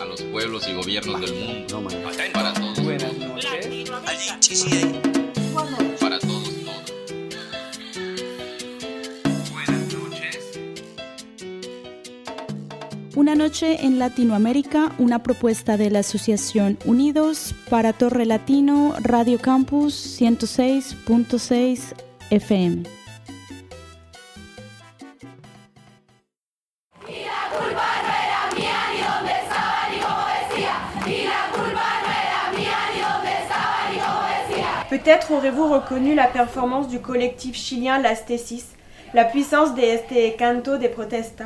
a los pueblos y gobiernos del mundo, para todos, Buenas noches. para todos, todos. Buenas noches. Una noche en Latinoamérica, una propuesta de la Asociación Unidos para Torre Latino Radio Campus 106.6 FM. Peut-être aurez-vous reconnu la performance du collectif chilien Las Tesis, la puissance des Este Canto des Protesta,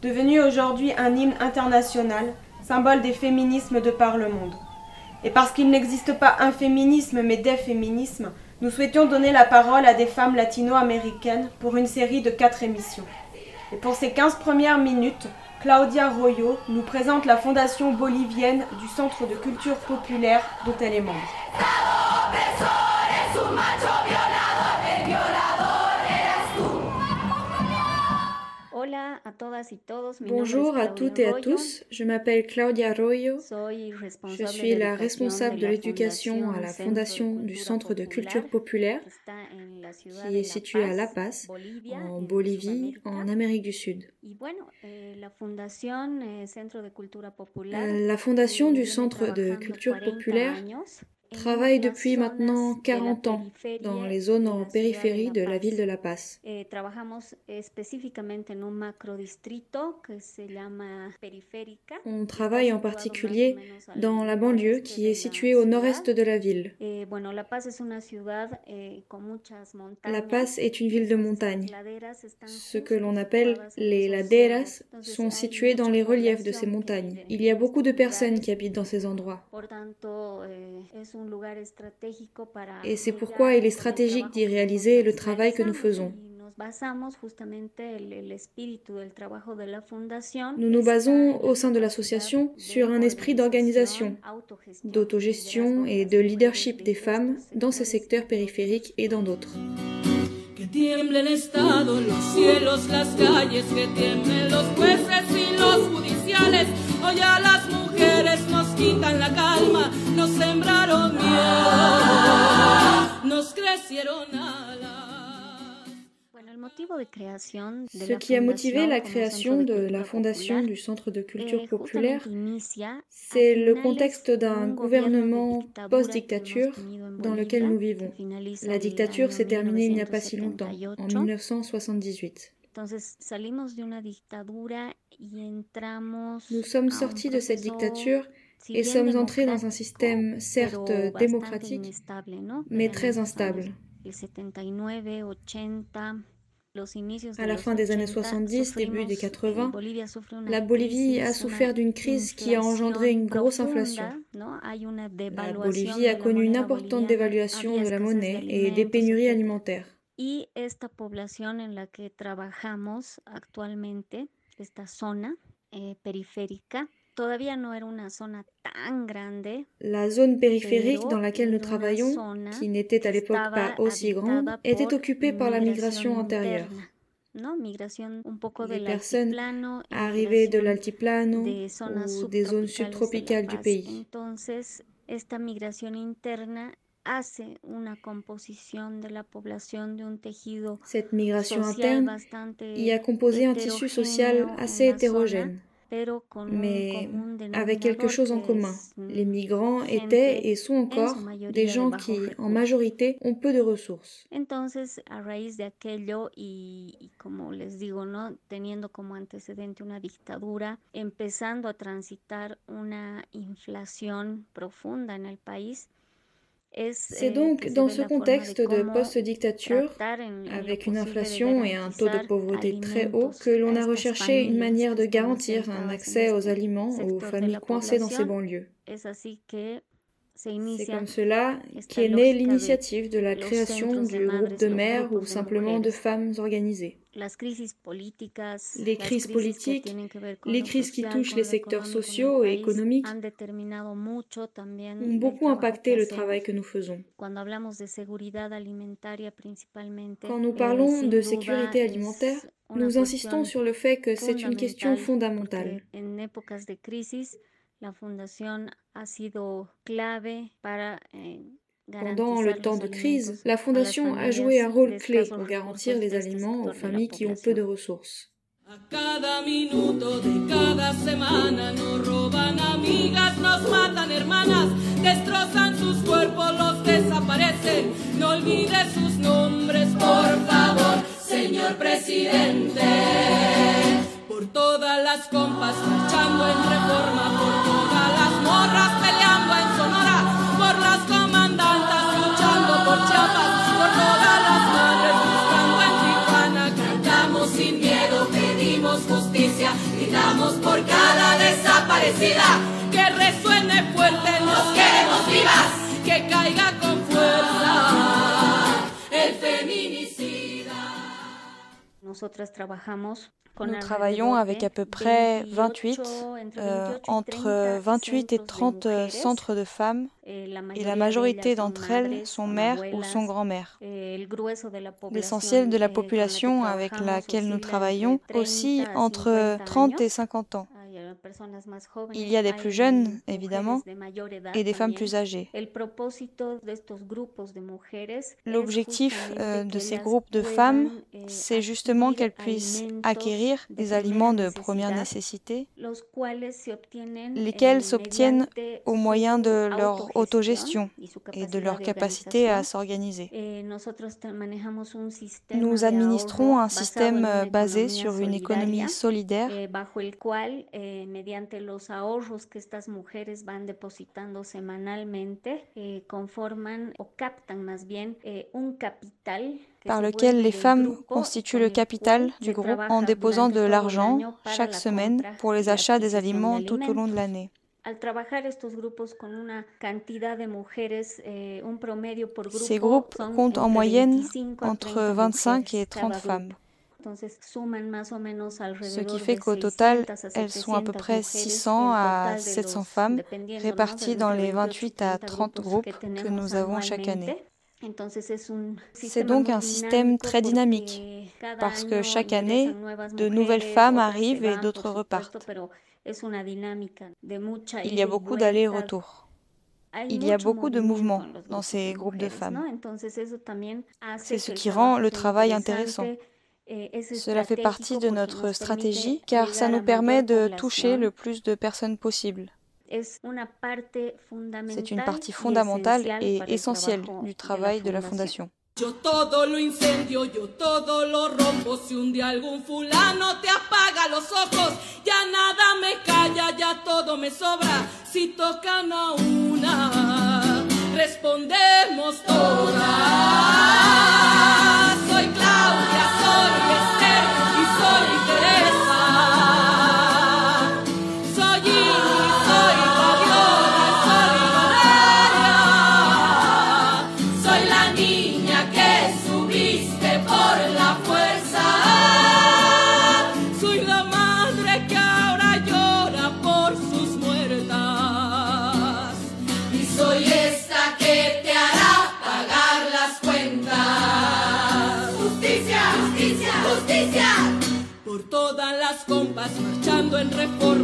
devenu aujourd'hui un hymne international, symbole des féminismes de par le monde. Et parce qu'il n'existe pas un féminisme mais des féminismes, nous souhaitions donner la parole à des femmes latino-américaines pour une série de quatre émissions. Et pour ces 15 premières minutes, Claudia Royo nous présente la fondation bolivienne du Centre de culture populaire dont elle est membre. Bonjour à toutes et à tous, je m'appelle Claudia Arroyo, je suis la responsable de l'éducation à la Fondation du Centre de Culture Populaire qui est La situé à La Paz, en Bolivie, en Amérique du Sud. Eh, la eh. Euh, La Fondation eh, du Centre de Culture 40 Populaire travaille depuis maintenant de la 40 ans dans les zones en périphérie de la ville de La Paz. On travaille en particulier dans la banlieue qui est située au nord-est de la ville. La Paz est une ville de montagne. Ce que l'on appelle les laderas sont situés dans les reliefs de ces montagnes. Il y a beaucoup de personnes qui habitent dans ces endroits. Et c'est pourquoi il est stratégique d'y réaliser le travail que nous faisons. Basamos justamente el, el espíritu del trabajo de la fundación. Nous nous basons au sein de l'association sur un esprit d'organisation, autogestion, d'autogestion et de leadership des femmes dans ces secteurs périphériques et dans d'autres. Que tiemble el Estado, los cielos, las calles, que tiemblen los jueces y los judiciales. Hoy a las mujeres nos quitan la calma, nos sembraron miedo, nos crecieron Ce qui a motivé la création de la fondation du Centre de eh, Culture Populaire, inicia a c'est le contexte d'un gouvernement post-dictature dans lequel nous vivons. La dictature s'est terminée il n'y a pas si longtemps, en 1978. 1978. Entonces salimos de una dictadura y entramos Nous sommes sortis de cette dictature et sommes entrés dans un système certes démocratique, mais très instable. Años, El 79, 80, los inicios À la fin des années 80, 70, début des sufrimos, eh, 80, Bolivia sufre una la Bolivie a souffert d'une crise qui a engendré une grosse inflation. La Bolivie a connu une importante dévaluation de la monnaie et des pénuries alimentaires. Y la que trabajamos actualmente, esta zona periférica, todavía no era una zona tan grande, La zone périphérique dans laquelle nous travaillons, qui n'était à que l'époque pas aussi grande, était occupée par la migration poco Les personnes arrivées de l'altiplano ou des zones subtropicales du pays. Entonces, esta migración interna hace una composición de la población de un tejido Cette migration social interne bastante y a composé un tissu social assez hétérogène, mais avec quelque chose en commun. es, mm, Les migrants étaient et sont en encore des de gens qui, en majorité, ont peu de ressources. Empezando a transitar una inflación profunda en el país, C'est eh, donc dans ce contexte de post-dictature, avec une inflation et un taux de pauvreté très haut, que l'on a recherché une manière de garantir un accès aux aliments aux familles coincées dans ces banlieues. C'est comme cela qu'est née l'initiative de la création du groupe de mères ou grupos de simplement de les crises politiques, les crises qui touchent les secteurs sociaux et économiques ont beaucoup impacté le travail que nous faisons. Quand nous parlons de sécurité alimentaire, nous insistons sur le fait que c'est une question fondamentale. Pendant le temps de crise, la Fondation a joué un rôle clé pour garantir les aliments aux familles qui ont peu de ressources. A cada minuto de cada semana nos roban amigas, nos matan hermanas, destrozan sus cuerpos, los desaparecen. No olvide sus nombres, por favor, señor presidente. Por todas las compas marchando en reforma, por todas las morras peleando desaparecida. Que resuene fuerte, nos queremos vivas, que caiga con fuerza el feminicida. Nosotras trabajamos Nous travaillons avec à peu près 28, euh, entre 28 et 30 euh, centres de femmes et la majorité d'entre elles sont mères ou sont grand-mères. L'essentiel de la population avec laquelle nous travaillons aussi entre 30 et 50 ans. Il y a des plus jeunes, évidemment, et des femmes plus âgées. L'objectif euh, de ces groupes de femmes, c'est justement qu'elles puissent acquérir des aliments de première nécessité, lesquels s'obtiennent au moyen de leur autogestion et de leur capacité à s'organiser. Nous administrons un système euh, basé sur une économie solidaire mediante los ahorros que estas mujeres van depositando semanalmente, eh, conforman o captan más bien eh, un capital par lequel les femmes constituent le capital du groupe en déposant de l'argent chaque semaine pour les achats des aliments tout au long de l'année. Ces groupes comptent en moyenne entre 25 et 30 femmes. Ce qui fait qu'au total, elles sont à peu près 600 à 700 femmes réparties dans les 28 à 30 groupes que nous avons chaque année. C'est donc un système très dynamique parce que chaque année, de nouvelles femmes arrivent et d'autres repartent. Il y a beaucoup d'allers-retours. Il y a beaucoup de mouvements dans ces groupes de femmes. C'est ce qui rend le travail intéressant. Cela fait partie de notre stratégie car ça nous permet de toucher le plus de personnes possible. C'est une partie fondamentale et essentielle du travail de la Fondation. Yo todo lo incendio, yo todo lo rompo. Si un día algún fulano te apaga los ojos, ya nada me calla, ya todo me sobra. Si tocan a una, respondemos todas. Soy Claudia,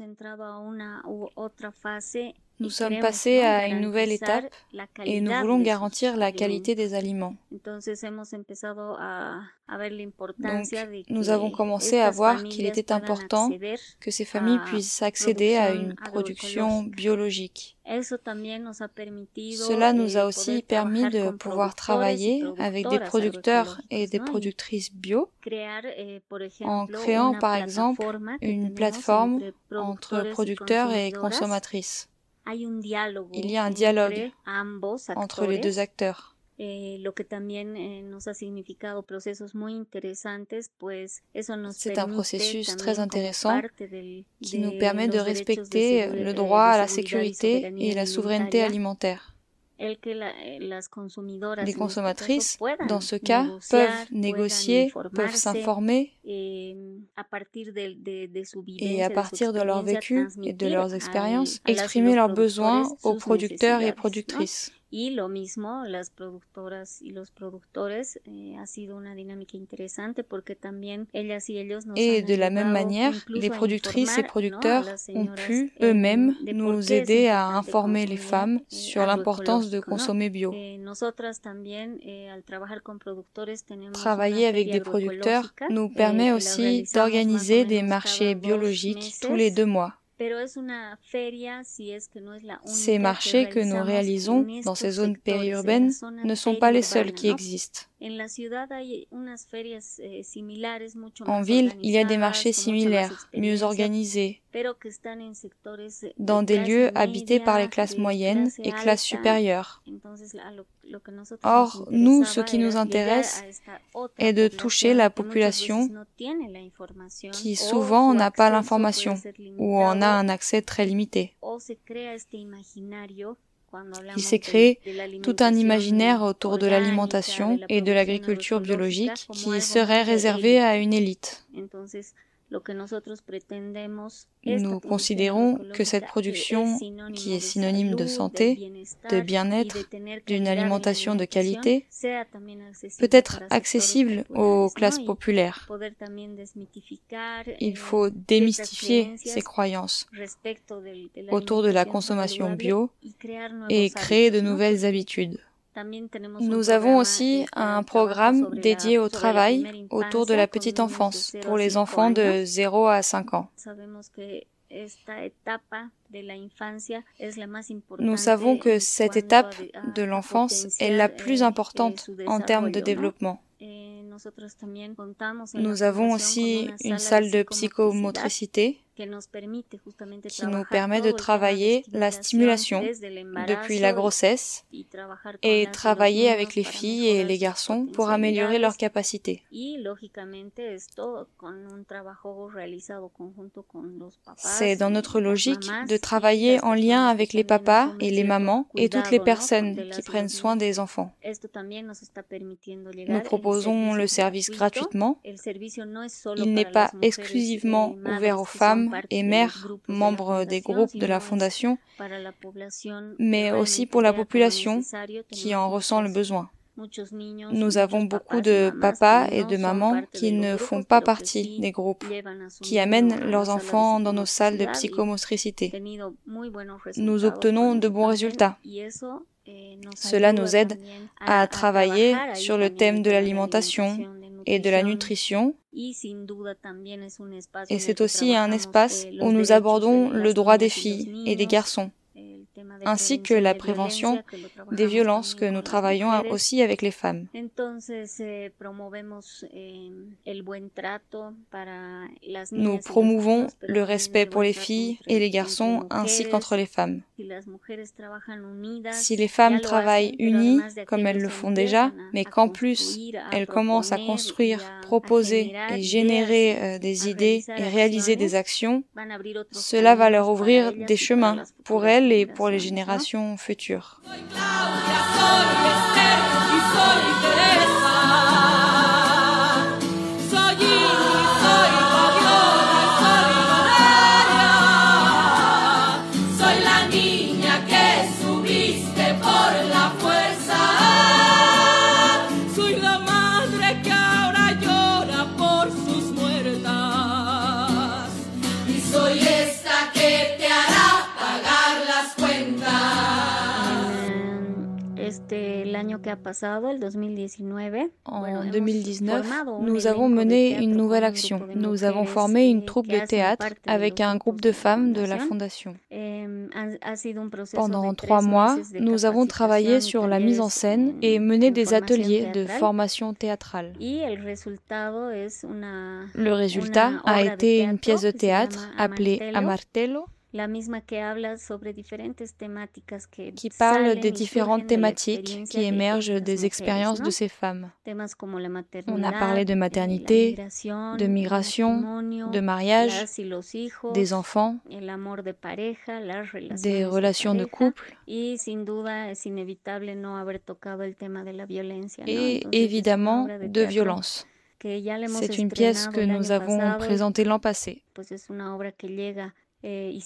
Entrado a una u otra fase Nous sommes passés à une nouvelle étape et nous voulons garantir la qualité des aliments. Donc, nous avons commencé à voir qu'il était important que ces familles puissent accéder à une production biologique. Cela nous a aussi permis de pouvoir travailler avec des producteurs et des productrices bio eh, en créant par exemple une plateforme entre producteurs et consommatrices. Il y a un dialogue entre les deux acteurs. C'est un processus très intéressant qui nous permet de respecter le droit à la sécurité et la souveraineté alimentaire. Les consommatrices, dans ce cas, peuvent négocier, peuvent s'informer et à partir de leur vécu et de leurs expériences, exprimer leurs besoins aux producteurs et productrices. Y lo mismo las productoras y los productores eh, ha sido una dinámica interesante porque también ellas y ellos nos Et de la même manière, les productrices et producteurs ont pu eux-mêmes nous aider à informer les femmes eh, sur l'importance de consommer bio. Eh, Travailler avec des producteurs nous permet aussi d'organiser des marchés biologiques tous les deux mois. Ces marchés que nous réalisons dans ces zones périurbaines ne sont pas les seuls qui existent. En ville, il y a des marchés similaires, mieux organisés, dans des lieux habités par les classes moyennes et classes supérieures. Or, nous, ce qui nous intéresse est de toucher la population qui souvent n'a pas l'information ou en a un accès très limité. Il s'est créé tout un imaginaire autour de l'alimentation et de l'agriculture biologique qui serait réservé à une élite. Nous considérons que cette production, qui est synonyme de santé, de bien-être, d'une alimentation de qualité, peut être accessible aux classes populaires. Il faut démystifier ces croyances autour de la consommation bio et créer de nouvelles habitudes. Nous avons aussi un programme dédié au travail autour de la petite enfance pour les enfants de 0 à 5 ans. Nous savons que cette étape de l'enfance est la plus importante en termes de développement. Nous avons aussi une salle de psychomotricité qui nous permet de travailler la stimulation depuis la grossesse et travailler avec les filles et les garçons pour améliorer leurs capacités. C'est dans notre logique de travailler en lien avec les papas et les mamans et toutes les personnes qui prennent soin des enfants. Nous proposons le service gratuitement. Il n'est pas exclusivement ouvert aux femmes et mères membres des groupes de la Fondation, mais aussi pour la population qui en ressent le besoin. Nous avons beaucoup de papas et de mamans qui ne font pas partie des groupes, qui amènent leurs enfants dans nos salles de psychomotricité. Nous obtenons de bons résultats. Cela nous aide à travailler sur le thème de l'alimentation, et de la nutrition. Et c'est aussi un espace où nous abordons le droit des filles et des garçons ainsi que la prévention des violences que nous travaillons aussi avec les femmes. Nous promouvons le respect pour les filles et les garçons ainsi qu'entre les femmes. Si les femmes travaillent unies, comme elles le font déjà, mais qu'en plus elles commencent à construire, proposer et générer euh, des idées et réaliser des actions, cela va leur ouvrir des chemins pour elles et pour les générations futures. En 2019, nous avons mené une nouvelle action. Nous avons formé une troupe de théâtre avec un groupe de femmes de la Fondation. Pendant trois mois, nous avons travaillé sur la mise en scène et mené des ateliers de formation théâtrale. Le résultat a été une pièce de théâtre appelée Amartello qui parle des différentes thématiques qui émergent des expériences de ces femmes. On a parlé de maternité, de migration, de mariage, des enfants, des relations de couple et évidemment de violence. C'est une pièce que nous avons présentée l'an passé. Eh,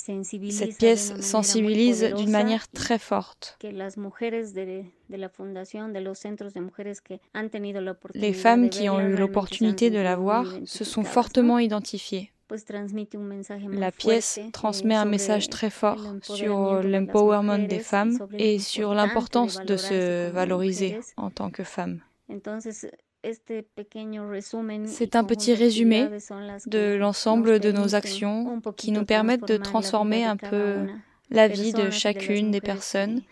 Cette pièce sensibilise d'une manière très forte. Les femmes qui ont eu l'opportunité de la voir se sont fortement identifiées. La pièce transmet un message très fort sur l'empowerment des femmes et sur l'importance de se valoriser en tant que femme. C'est un petit résumé de l'ensemble de nos actions qui nous permettent de transformer un peu la vie de chacune des personnes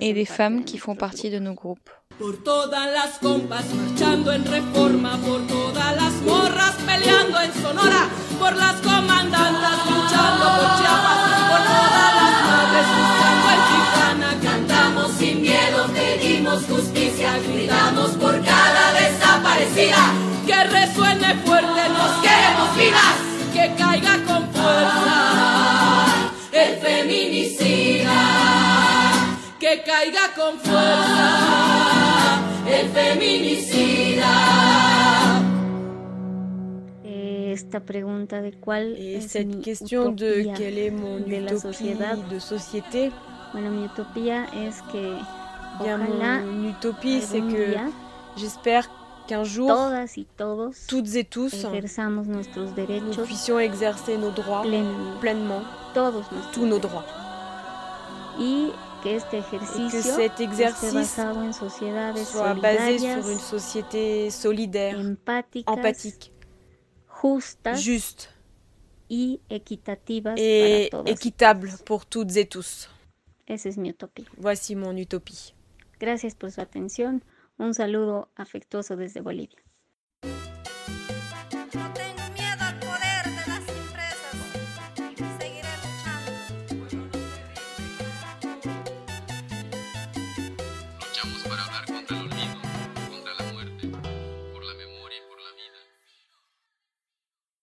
et des femmes qui font partie de nos groupes. Por todas las compas marchando en reforma, por todas las morras peleando en Sonora, por las comandantas luchando por Chiapas, pedimos justicia, gritamos por cada desaparecida, que resuene fuerte, nos queremos vivas, que caiga con fuerza el feminicida, que caiga con fuerza el feminicida. Esta pregunta de cuál Et es cette mi question de utopía quelle est mon de la sociedad. de société, Bueno, mi utopía es que bien mon utopie c'est que j'espère qu'un jour toutes et tous nous puissions exercer nos droits pleinement, tous nos droits. Et que cet exercice soit basé sur une société solidaire, empathique, juste et équitable pour toutes et tous. Voici mon utopie. Gracias por su atención. Un saludo afectuoso desde Bolivia.